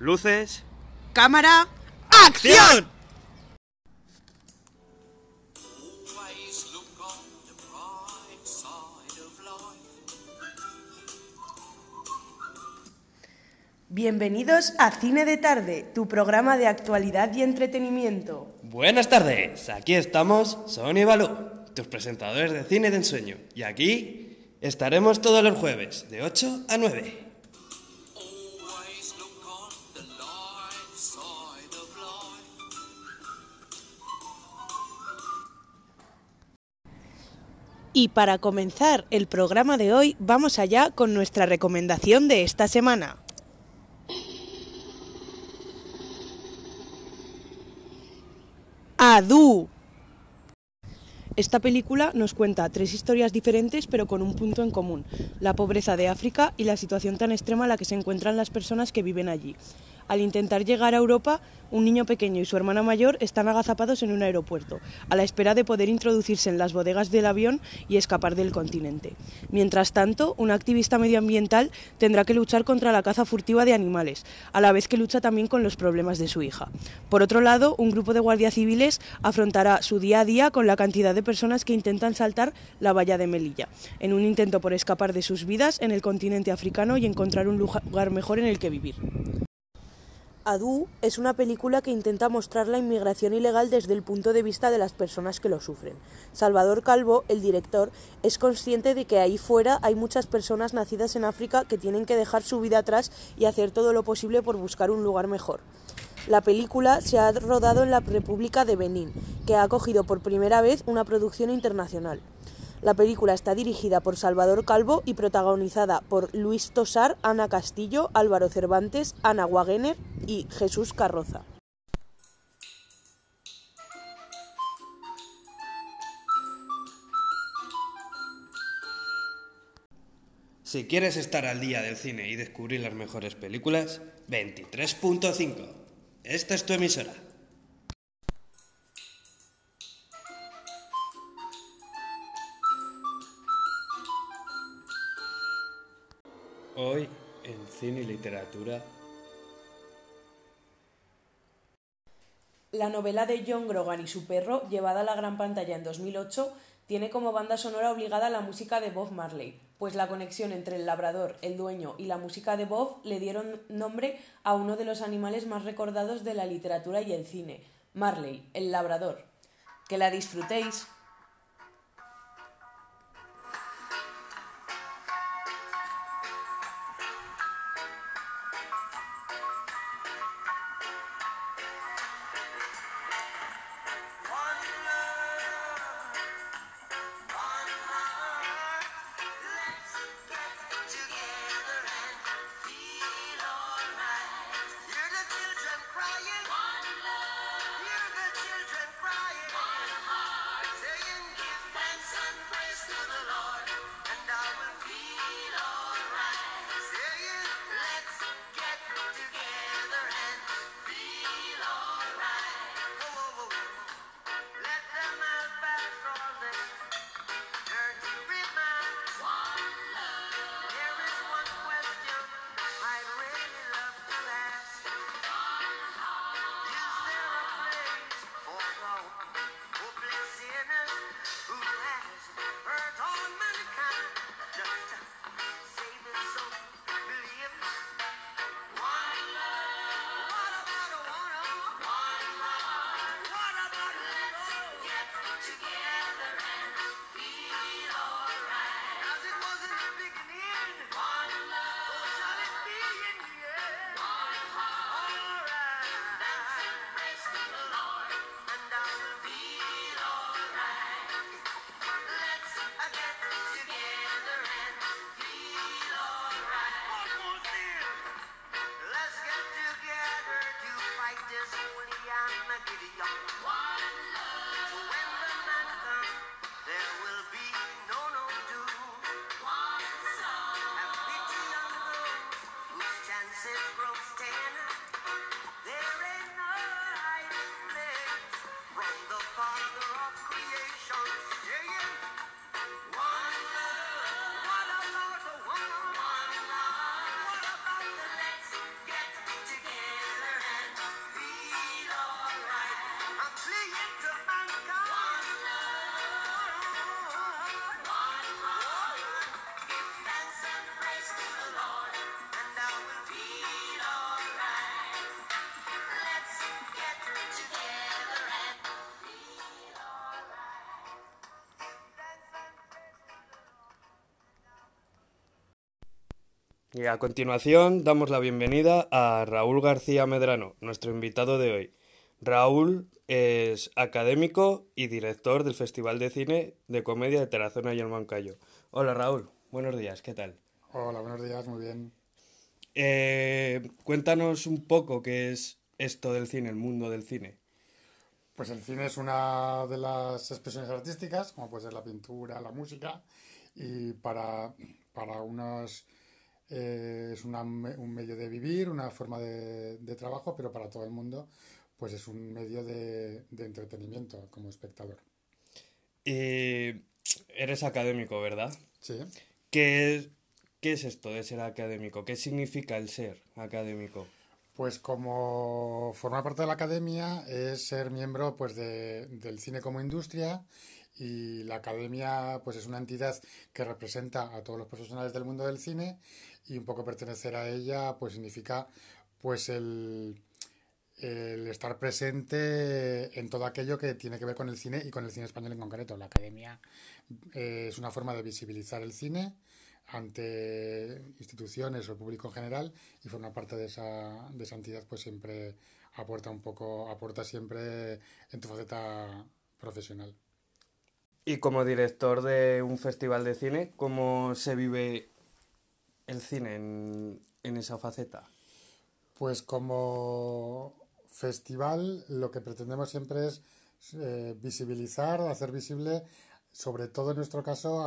Luces. Cámara. ¡Acción! Bienvenidos a Cine de Tarde, tu programa de actualidad y entretenimiento. Buenas tardes, aquí estamos Sony y Balú, tus presentadores de cine de ensueño. Y aquí estaremos todos los jueves, de 8 a 9. Y para comenzar el programa de hoy, vamos allá con nuestra recomendación de esta semana. Adu. Esta película nos cuenta tres historias diferentes pero con un punto en común, la pobreza de África y la situación tan extrema en la que se encuentran las personas que viven allí. Al intentar llegar a Europa, un niño pequeño y su hermana mayor están agazapados en un aeropuerto, a la espera de poder introducirse en las bodegas del avión y escapar del continente. Mientras tanto, un activista medioambiental tendrá que luchar contra la caza furtiva de animales, a la vez que lucha también con los problemas de su hija. Por otro lado, un grupo de guardias civiles afrontará su día a día con la cantidad de personas que intentan saltar la valla de Melilla, en un intento por escapar de sus vidas en el continente africano y encontrar un lugar mejor en el que vivir. Adu es una película que intenta mostrar la inmigración ilegal desde el punto de vista de las personas que lo sufren. Salvador Calvo, el director, es consciente de que ahí fuera hay muchas personas nacidas en África que tienen que dejar su vida atrás y hacer todo lo posible por buscar un lugar mejor. La película se ha rodado en la República de Benín, que ha acogido por primera vez una producción internacional. La película está dirigida por Salvador Calvo y protagonizada por Luis Tosar, Ana Castillo, Álvaro Cervantes, Ana Wagener y Jesús Carroza. Si quieres estar al día del cine y descubrir las mejores películas, 23.5. Esta es tu emisora. Cine y literatura, La novela de John Grogan y su perro, llevada a la gran pantalla en 2008, tiene como banda sonora obligada la música de Bob Marley, pues la conexión entre el labrador, el dueño y la música de Bob le dieron nombre a uno de los animales más recordados de la literatura y el cine, Marley, el labrador. Que la disfrutéis. Y a continuación damos la bienvenida a Raúl García Medrano, nuestro invitado de hoy. Raúl es académico y director del Festival de Cine de Comedia de Tarazona y el Moncayo. Hola Raúl, buenos días, ¿qué tal? Hola, buenos días, muy bien. Eh, cuéntanos un poco qué es esto del cine, el mundo del cine. Pues el cine es una de las expresiones artísticas, como puede ser la pintura, la música, y para, para unos eh, es una un medio de vivir, una forma de, de trabajo, pero para todo el mundo pues es un medio de, de entretenimiento como espectador. Y eres académico, ¿verdad? Sí. ¿Qué es, qué es esto de ser académico? ¿Qué significa el ser académico? Pues como formar parte de la academia es ser miembro pues de- del cine como industria y la academia pues es una entidad que representa a todos los profesionales del mundo del cine y un poco pertenecer a ella pues significa pues el, el estar presente en todo aquello que tiene que ver con el cine y con el cine español en concreto. La academia eh, es una forma de visibilizar el cine ante instituciones o el público en general y formar parte de esa, de esa entidad pues siempre aporta un poco, aporta siempre en tu faceta profesional. Y como director de un festival de cine, ¿cómo se vive el cine en, esa faceta? Pues como festival lo que pretendemos siempre es eh, visibilizar, hacer visible, sobre todo en nuestro caso,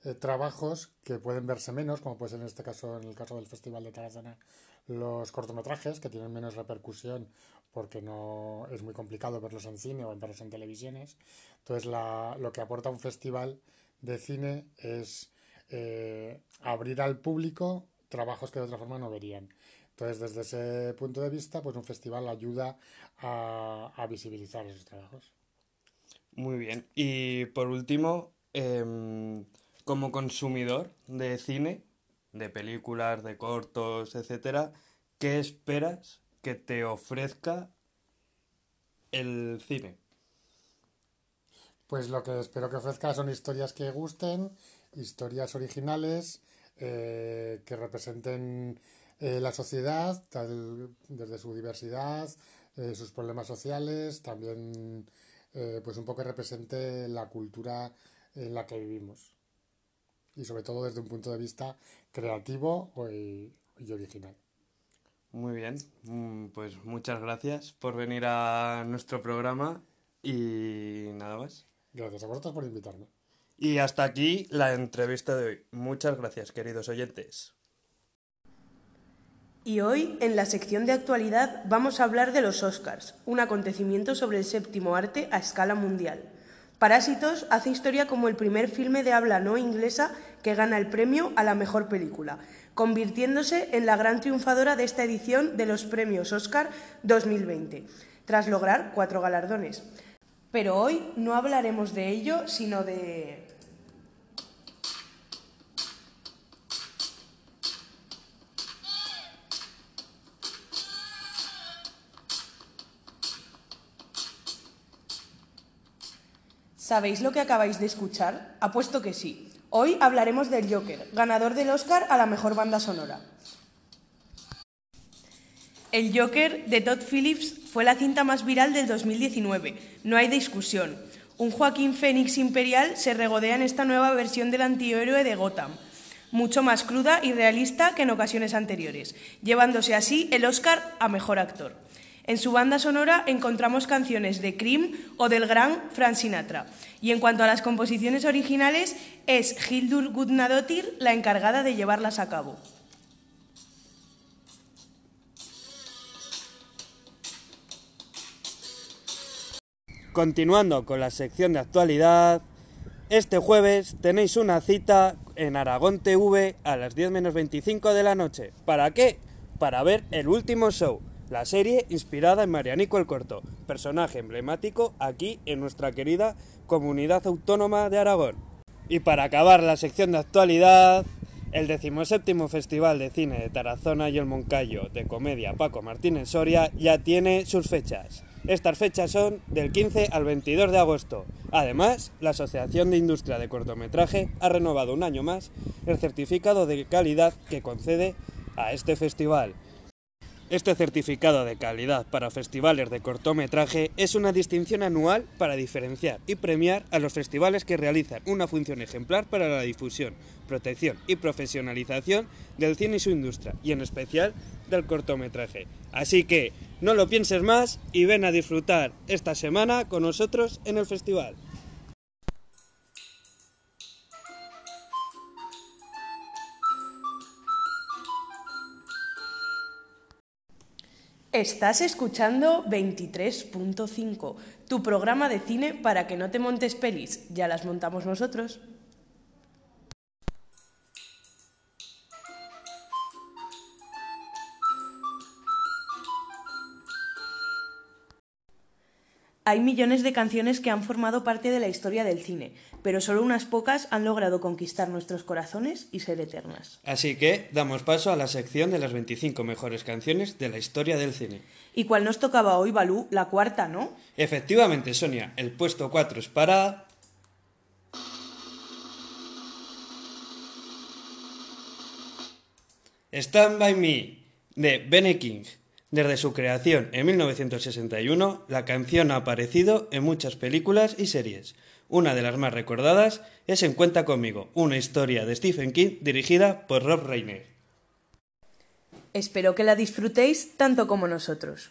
aquellos trabajos que pueden verse menos, como puede ser en este caso, en el caso del Festival de Tarazona, los cortometrajes que tienen menos repercusión porque no es muy complicado verlos en cine o verlos en televisiones. Entonces la- lo que aporta un festival de cine es eh, abrir al público trabajos que de otra forma no verían. Entonces, desde ese punto de vista, pues un festival ayuda a, a visibilizar esos trabajos. Muy bien. Y por último, em, como consumidor de cine, de películas, de cortos, etcétera, ¿qué esperas que te ofrezca el cine? Pues lo que espero que ofrezca son historias que gusten, historias originales, eh, que representen eh, la sociedad tal- desde su diversidad, eh, sus problemas sociales, también pues un poco que represente la cultura en la que vivimos. Y sobre todo desde un punto de vista creativo y, y original. Muy bien. Mm, Pues muchas gracias por venir a nuestro programa y nada más. Gracias a vosotros por invitarme. Y hasta aquí la entrevista de hoy. Muchas gracias, queridos oyentes. Y hoy, en la sección de actualidad, vamos a hablar de los Oscars, un acontecimiento sobre el séptimo arte a escala mundial. Parásitos hace historia como el primer filme de habla no inglesa que gana el premio a la mejor película, convirtiéndose en la gran triunfadora de esta edición de los premios Oscar 2020, tras lograr cuatro galardones. Pero hoy no hablaremos de ello, sino de... ¿Sabéis lo que acabáis de escuchar? Apuesto que sí. Hoy hablaremos del Joker, ganador del Oscar a la mejor banda sonora. El Joker de Todd Phillips fue la cinta más viral del 2019, no hay discusión. Un Joaquín Fénix imperial se regodea en esta nueva versión del antihéroe de Gotham, mucho más cruda y realista que en ocasiones anteriores, llevándose así el Oscar a mejor actor. En su banda sonora encontramos canciones de Cream o del gran Frank Sinatra. Y en cuanto a las composiciones originales, es Hildur Gudnadottir la encargada de llevarlas a cabo. Continuando con la sección de actualidad, este jueves tenéis una cita en Aragón TV a las 10 menos 25 de la noche. ¿Para qué? Para ver el último show, la serie inspirada en Marianico el Corto, personaje emblemático aquí en nuestra querida comunidad autónoma de Aragón. Y para acabar la sección de actualidad, el decimoséptimo Festival de Cine de Tarazona y el Moncayo de Comedia Paco Martínez Soria ya tiene sus fechas. Estas fechas son del 15 al 22 de agosto. Además, la Asociación de Industria de Cortometraje ha renovado un año más el certificado de calidad que concede a este festival. Este certificado de calidad para festivales de cortometraje es una distinción anual para diferenciar y premiar a los festivales que realizan una función ejemplar para la difusión, protección y profesionalización del cine y su industria, y en especial del cortometraje. Así que no lo pienses más y ven a disfrutar esta semana con nosotros en el festival. Estás escuchando 23.5, tu programa de cine para que no te montes pelis, ya las montamos nosotros. Hay millones de canciones que han formado parte de la historia del cine, pero solo unas pocas han logrado conquistar nuestros corazones y ser eternas. Así que damos paso a la sección de las 25 mejores canciones de la historia del cine. ¿Y cuál nos tocaba hoy, Balú? La cuarta, ¿no? Efectivamente, Sonia, el puesto 4 es para... Stand By Me, de Benny King. Desde su creación en 1961, la canción ha aparecido en muchas películas y series. Una de las más recordadas es En Cuenta conmigo, una historia de Stephen King dirigida por Rob Reiner. Espero que la disfrutéis tanto como nosotros.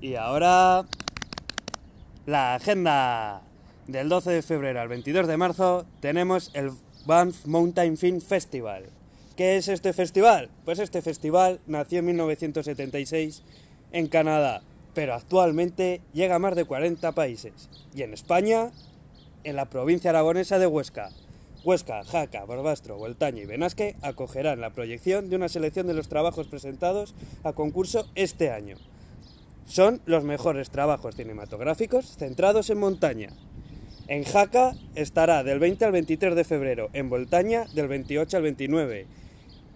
Y ahora la agenda. Del 12 de febrero al 22 de marzo tenemos el Banff Mountain Film Festival. ¿Qué es este festival? Pues este festival nació en 1976 en Canadá. pero actualmente llega a más de 40 países. Y en España, en la provincia aragonesa de Huesca. Huesca, Jaca, Barbastro, Voltaña y Benasque acogerán la proyección de una selección de los trabajos presentados a concurso este año. Son los mejores trabajos cinematográficos centrados en montaña. En Jaca estará del 20 al 23 de febrero, en Voltaña del 28 al 29,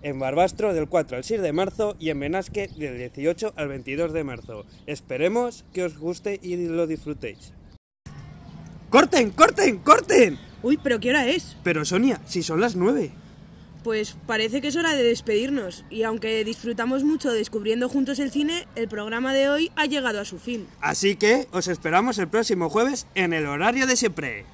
en Barbastro del 4 al 6 de marzo y en Benasque del 18 al 22 de marzo. Esperemos que os guste y lo disfrutéis. ¡Corten, corten, corten! Uy, pero ¿qué hora es? Pero Sonia, si son las 9. Pues parece que es hora de despedirnos. Y aunque disfrutamos mucho descubriendo juntos el cine, el programa de hoy ha llegado a su fin. Así que os esperamos el próximo jueves en el horario de siempre.